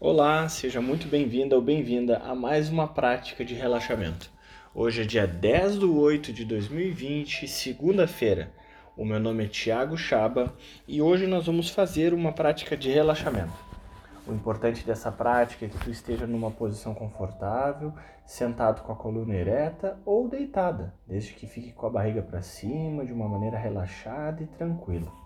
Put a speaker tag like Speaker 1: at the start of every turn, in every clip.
Speaker 1: Olá, seja muito bem-vinda ou bem-vinda a mais uma prática de relaxamento. Hoje é dia 10 de 8 de 2020, segunda-feira. O meu nome é Tiago Chaba e hoje nós vamos fazer uma prática de relaxamento. O importante dessa prática é que tu esteja numa posição confortável, sentado com a coluna ereta ou deitada, desde que fique com a barriga para cima, de uma maneira relaxada e tranquila.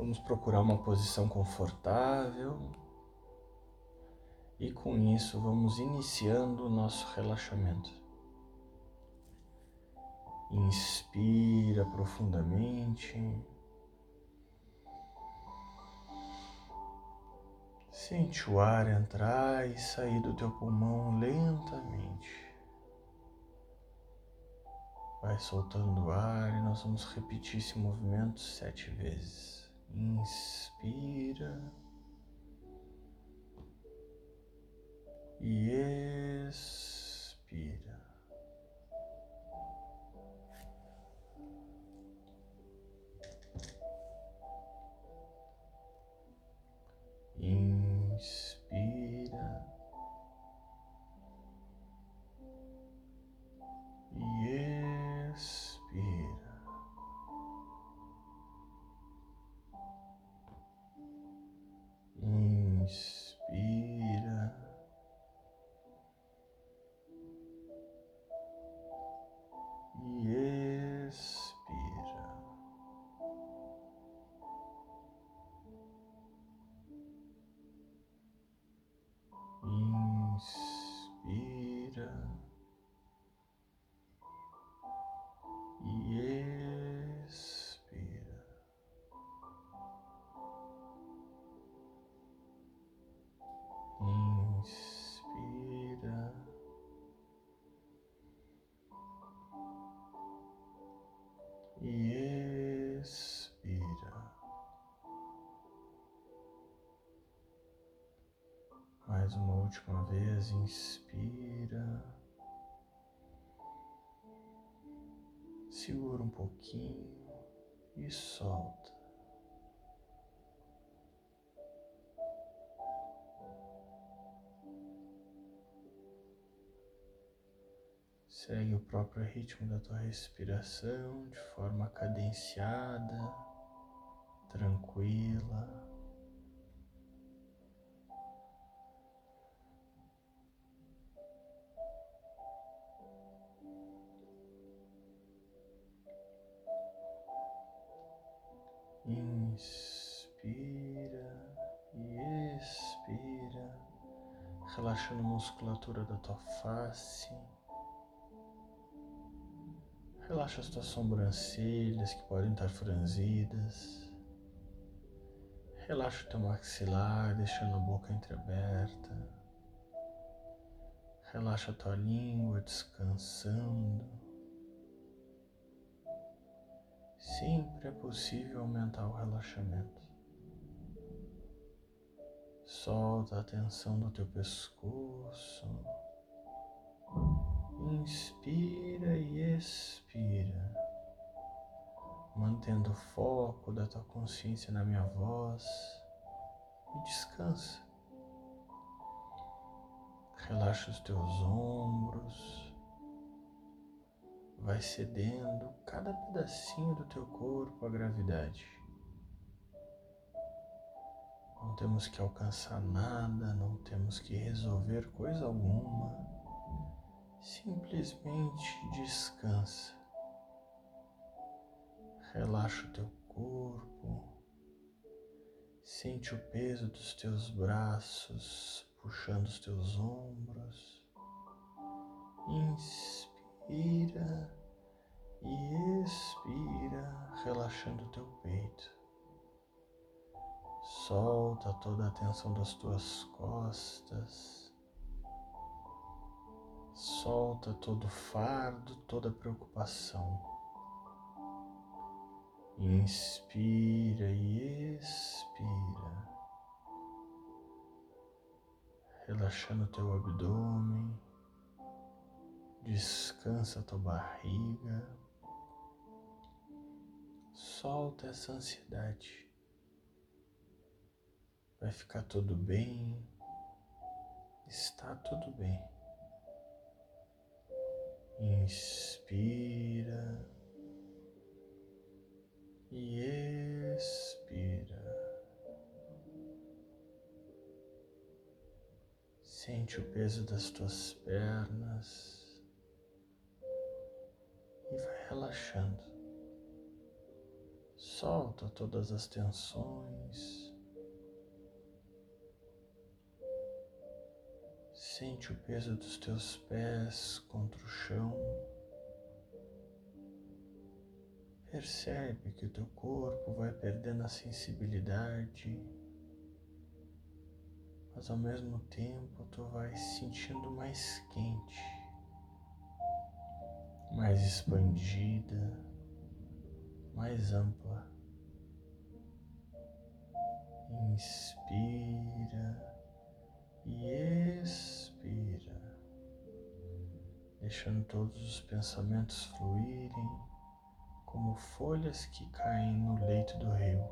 Speaker 1: Vamos procurar uma posição confortável. E com isso vamos iniciando o nosso relaxamento. Inspira profundamente. Sente o ar entrar e sair do teu pulmão lentamente. Vai soltando o ar e nós vamos repetir esse movimento sete vezes. Inspira e expira. Mais uma última vez, inspira. Segura um pouquinho e solta. Segue o próprio ritmo da tua respiração de forma cadenciada, tranquila. Inspira e expira, relaxando a musculatura da tua face. Relaxa as tuas sobrancelhas que podem estar franzidas. Relaxa o teu maxilar, deixando a boca entreaberta. Relaxa a tua língua descansando. Sempre é possível aumentar o relaxamento. Solta a tensão do teu pescoço. Inspira e expira, mantendo o foco da tua consciência na minha voz e descansa. Relaxa os teus ombros, vai cedendo cada pedacinho do teu corpo à gravidade. Não temos que alcançar nada, não temos que resolver coisa alguma simplesmente descansa. Relaxa o teu corpo, sente o peso dos teus braços puxando os teus ombros. Inspira e expira, relaxando o teu peito. Solta toda a tensão das tuas costas Solta todo fardo, toda preocupação. Inspira e expira, relaxando teu abdômen, descansa tua barriga, solta essa ansiedade. Vai ficar tudo bem. Está tudo bem. Inspira e expira. Sente o peso das tuas pernas e vai relaxando. Solta todas as tensões. Sente o peso dos teus pés contra o chão. Percebe que o teu corpo vai perdendo a sensibilidade, mas ao mesmo tempo tu vai se sentindo mais quente, mais expandida, mais ampla. Inspira e expira, deixando todos os pensamentos fluírem como folhas que caem no leito do rio.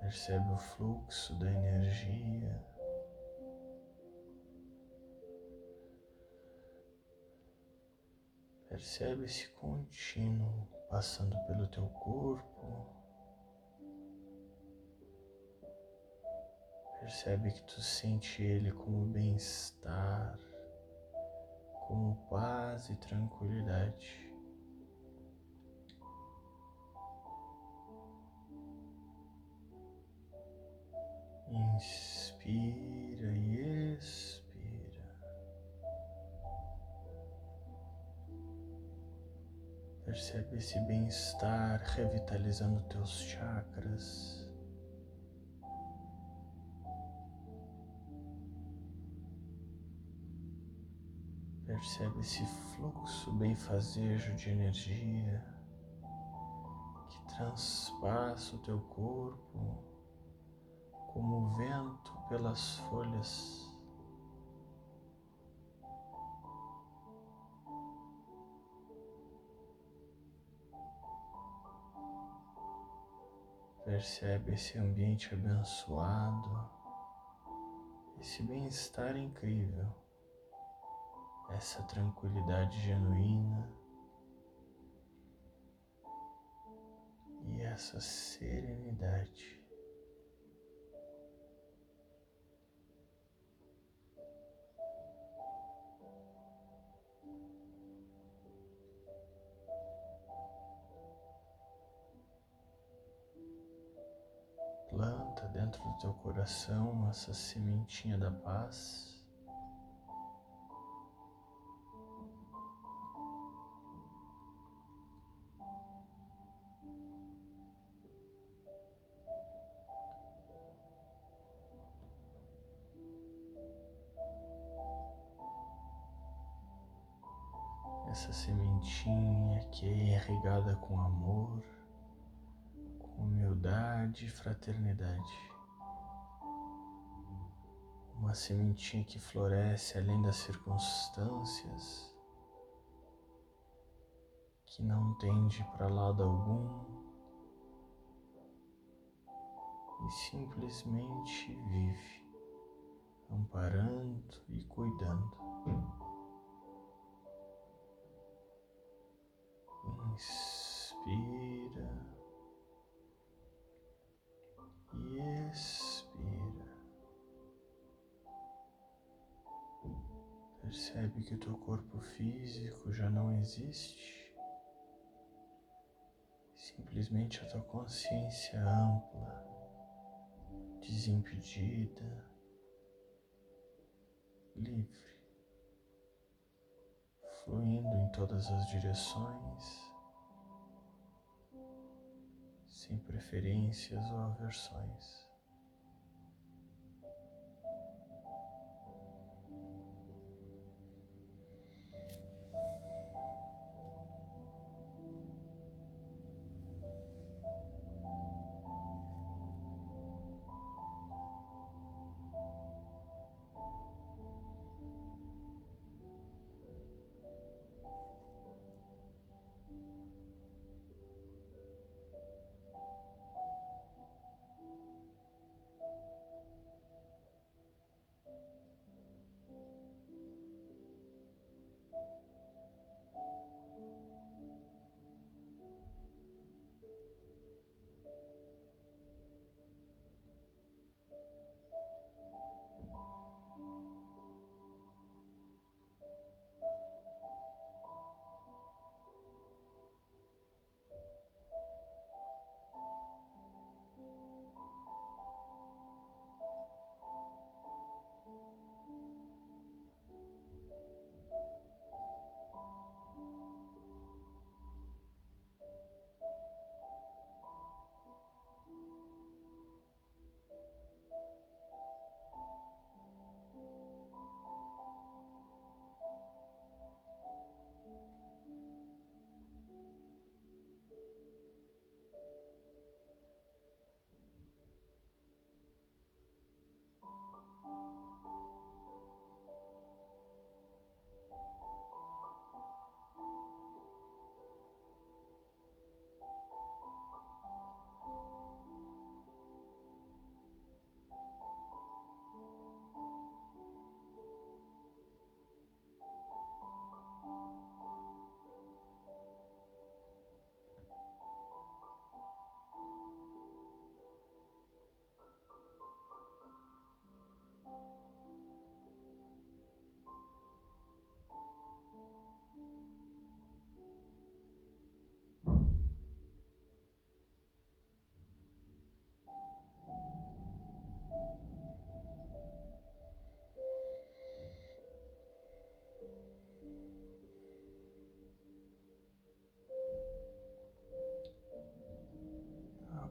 Speaker 1: Percebe o fluxo da energia. Percebe esse contínuo passando pelo teu corpo. Percebe que tu sente ele como bem-estar, como paz e tranquilidade. Inspira e expira. Percebe esse bem-estar revitalizando teus chakras. Percebe esse fluxo bem-fazejo de energia que transpassa o teu corpo como o vento pelas folhas. Percebe esse ambiente abençoado, esse bem-estar incrível, essa tranquilidade genuína e essa serenidade. Coração essa sementinha da paz. Essa sementinha que é irrigada com amor humildade e fraternidade. Uma sementinha que floresce além das circunstâncias, que não tende para lado algum e simplesmente vive, amparando e cuidando. Inspira Percebe que o teu corpo físico já não existe. Simplesmente a tua consciência ampla, desimpedida, livre, fluindo em todas as direções sem preferências ou aversões.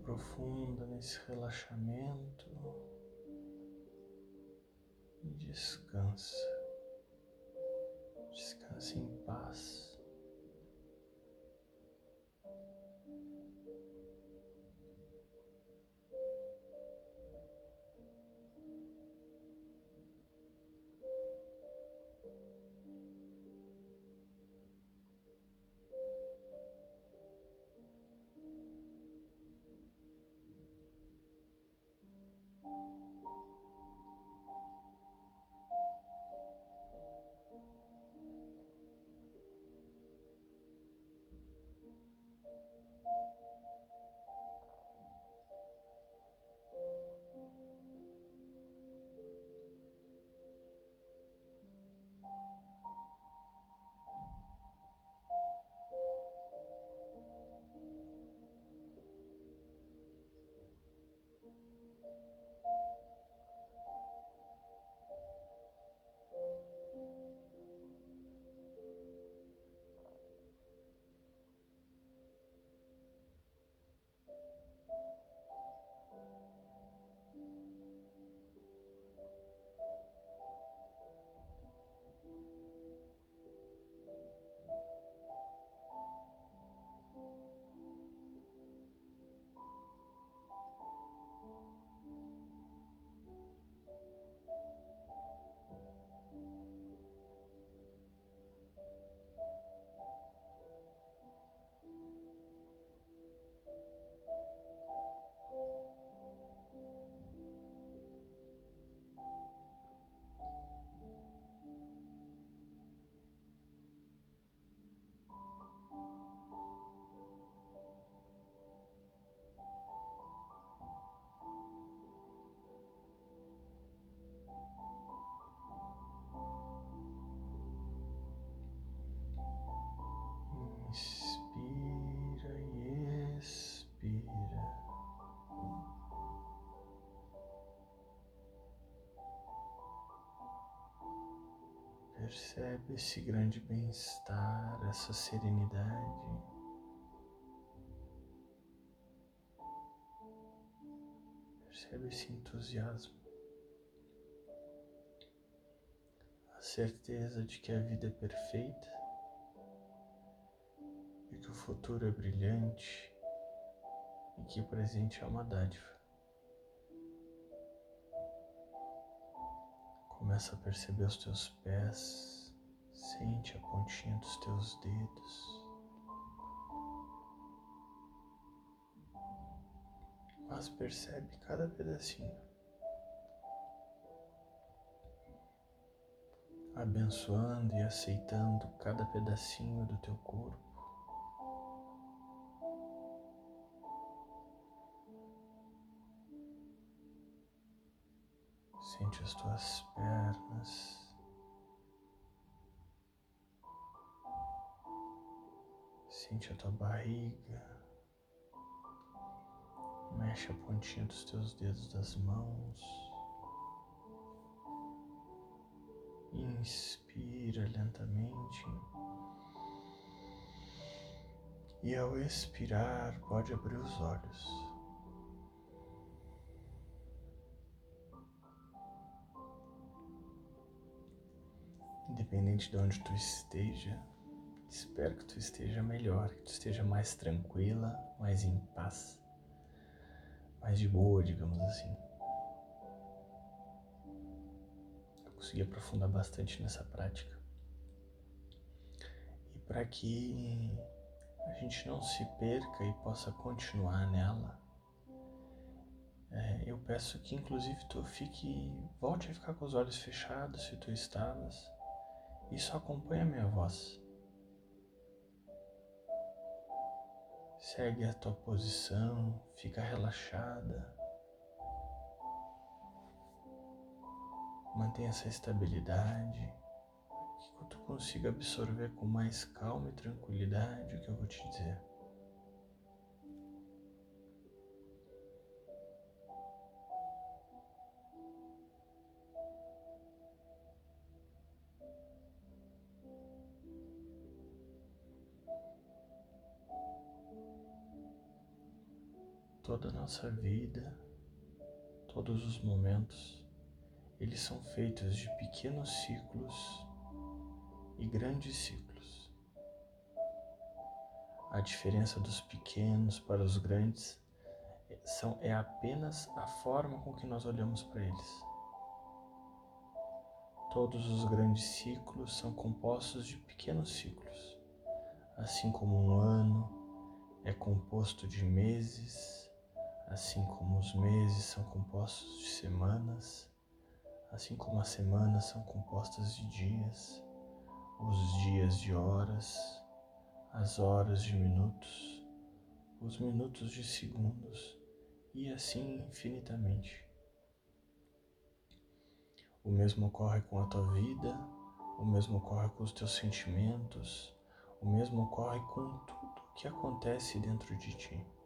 Speaker 1: Aprofunda nesse relaxamento e descansa. Descansa em paz. Percebe esse grande bem-estar, essa serenidade. Percebe esse entusiasmo. A certeza de que a vida é perfeita e que o futuro é brilhante e que o presente é uma dádiva. Começa a perceber os teus pés, sente a pontinha dos teus dedos. Mas percebe cada pedacinho. Abençoando e aceitando cada pedacinho do teu corpo. Barriga. Mexe a pontinha dos teus dedos das mãos. Inspira lentamente. E ao expirar, pode abrir os olhos. independente de onde tu esteja, espero que tu esteja melhor, que tu esteja mais tranquila, mais em paz, mais de boa, digamos assim. Eu consegui aprofundar bastante nessa prática. E para que a gente não se perca e possa continuar nela, é, eu peço que inclusive tu fique, volte a ficar com os olhos fechados se tu estavas e só acompanha a minha voz. Segue a tua posição, fica relaxada. Mantenha essa estabilidade, que tu consiga absorver com mais calma e tranquilidade o que eu vou te dizer. Toda a nossa vida, todos os momentos, eles são feitos de pequenos ciclos e grandes ciclos. A diferença dos pequenos para os grandes são, é apenas a forma com que nós olhamos para eles. Todos os grandes ciclos são compostos de pequenos ciclos, assim como um ano é composto de meses, assim como os meses são compostos de semanas, assim como as semanas são compostas de dias, os dias de horas, as horas de minutos, os minutos de segundos e assim infinitamente. O mesmo ocorre com a tua vida, o mesmo ocorre com os teus sentimentos, o mesmo ocorre com tudo que acontece dentro de ti.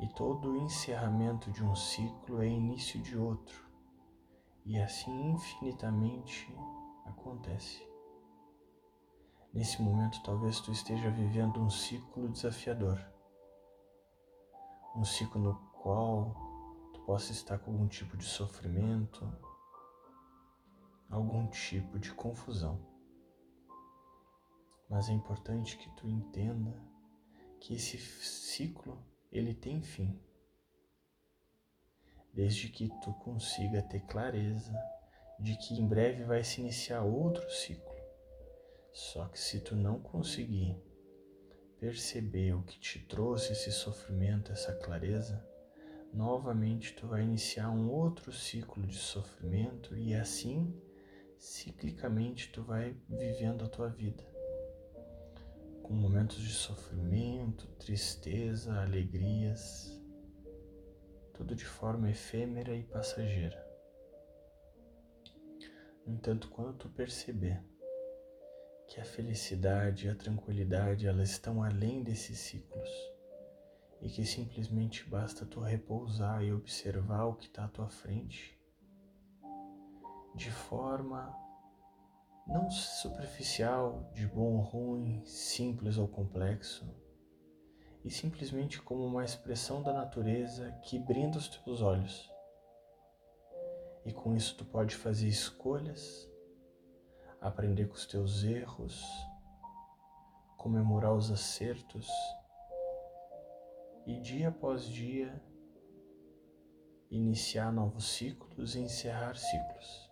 Speaker 1: E todo encerramento de um ciclo é início de outro, e assim infinitamente acontece. Nesse momento, talvez tu esteja vivendo um ciclo desafiador, um ciclo no qual tu possa estar com algum tipo de sofrimento, algum tipo de confusão. Mas é importante que tu entenda que esse ciclo ele tem fim. Desde que tu consiga ter clareza de que em breve vai se iniciar outro ciclo. Só que se tu não conseguir perceber o que te trouxe esse sofrimento, essa clareza, novamente tu vai iniciar um outro ciclo de sofrimento e assim ciclicamente tu vai vivendo a tua vida. Com momentos de sofrimento, tristeza, alegrias, tudo de forma efêmera e passageira. No entanto, quando tu perceber que a felicidade e a tranquilidade elas estão além desses ciclos e que simplesmente basta tu repousar e observar o que está à tua frente de forma não superficial, de bom ou ruim, simples ou complexo, e simplesmente como uma expressão da natureza que brinda os teus olhos. E com isso tu pode fazer escolhas, aprender com os teus erros, comemorar os acertos e dia após dia iniciar novos ciclos e encerrar ciclos.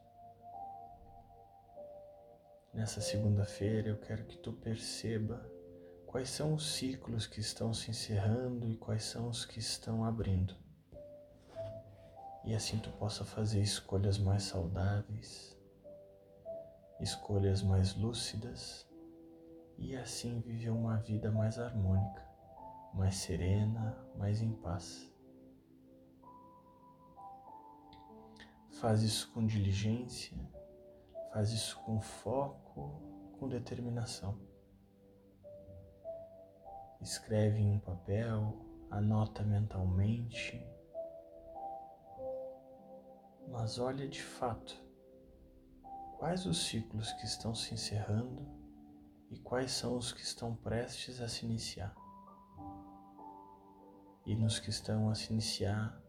Speaker 1: Nessa segunda-feira eu quero que tu perceba quais são os ciclos que estão se encerrando e quais são os que estão abrindo. E assim tu possa fazer escolhas mais saudáveis, escolhas mais lúcidas e assim viver uma vida mais harmônica, mais serena, mais em paz. Faz isso com diligência Faz isso com foco, com determinação. Escreve em um papel, anota mentalmente, mas olha de fato quais os ciclos que estão se encerrando e quais são os que estão prestes a se iniciar. E nos que estão a se iniciar,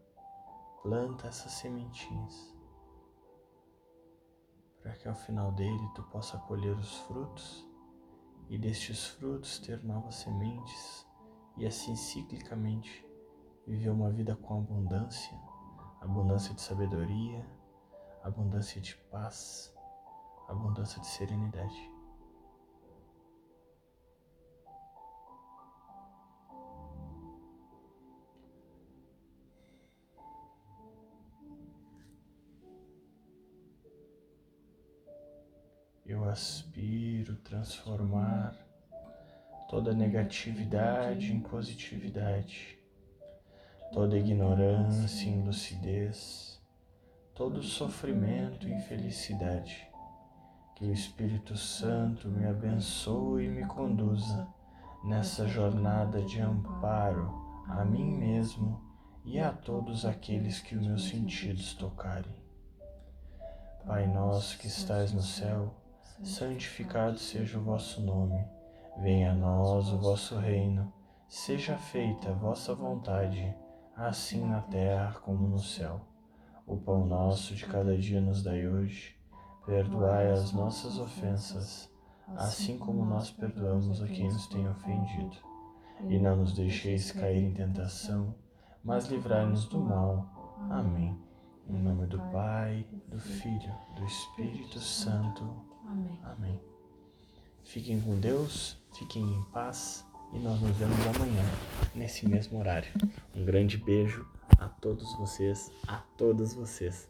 Speaker 1: planta essas sementinhas para que ao final dele tu possa colher os frutos e destes frutos ter novas sementes e assim ciclicamente viver uma vida com abundância, abundância de sabedoria, abundância de paz, abundância de serenidade. Aspiro transformar toda negatividade em positividade, toda ignorância em lucidez, todo sofrimento em felicidade. Que o Espírito Santo me abençoe e me conduza nessa jornada de amparo a mim mesmo e a todos aqueles que os meus sentidos tocarem. Pai nosso que estais no céu, santificado seja o vosso nome. Venha a nós o vosso reino. Seja feita a vossa vontade, assim na terra como no céu. O pão nosso de cada dia nos dai hoje. Perdoai as nossas ofensas, assim como nós perdoamos a quem nos tem ofendido. E não nos deixeis cair em tentação, mas livrai-nos do mal. Amém. Em nome do Pai, do Filho, do Espírito Santo. Amém. Fiquem com Deus, fiquem em paz e nós nos vemos amanhã, nesse mesmo horário. Um grande beijo a todos vocês, a todas vocês.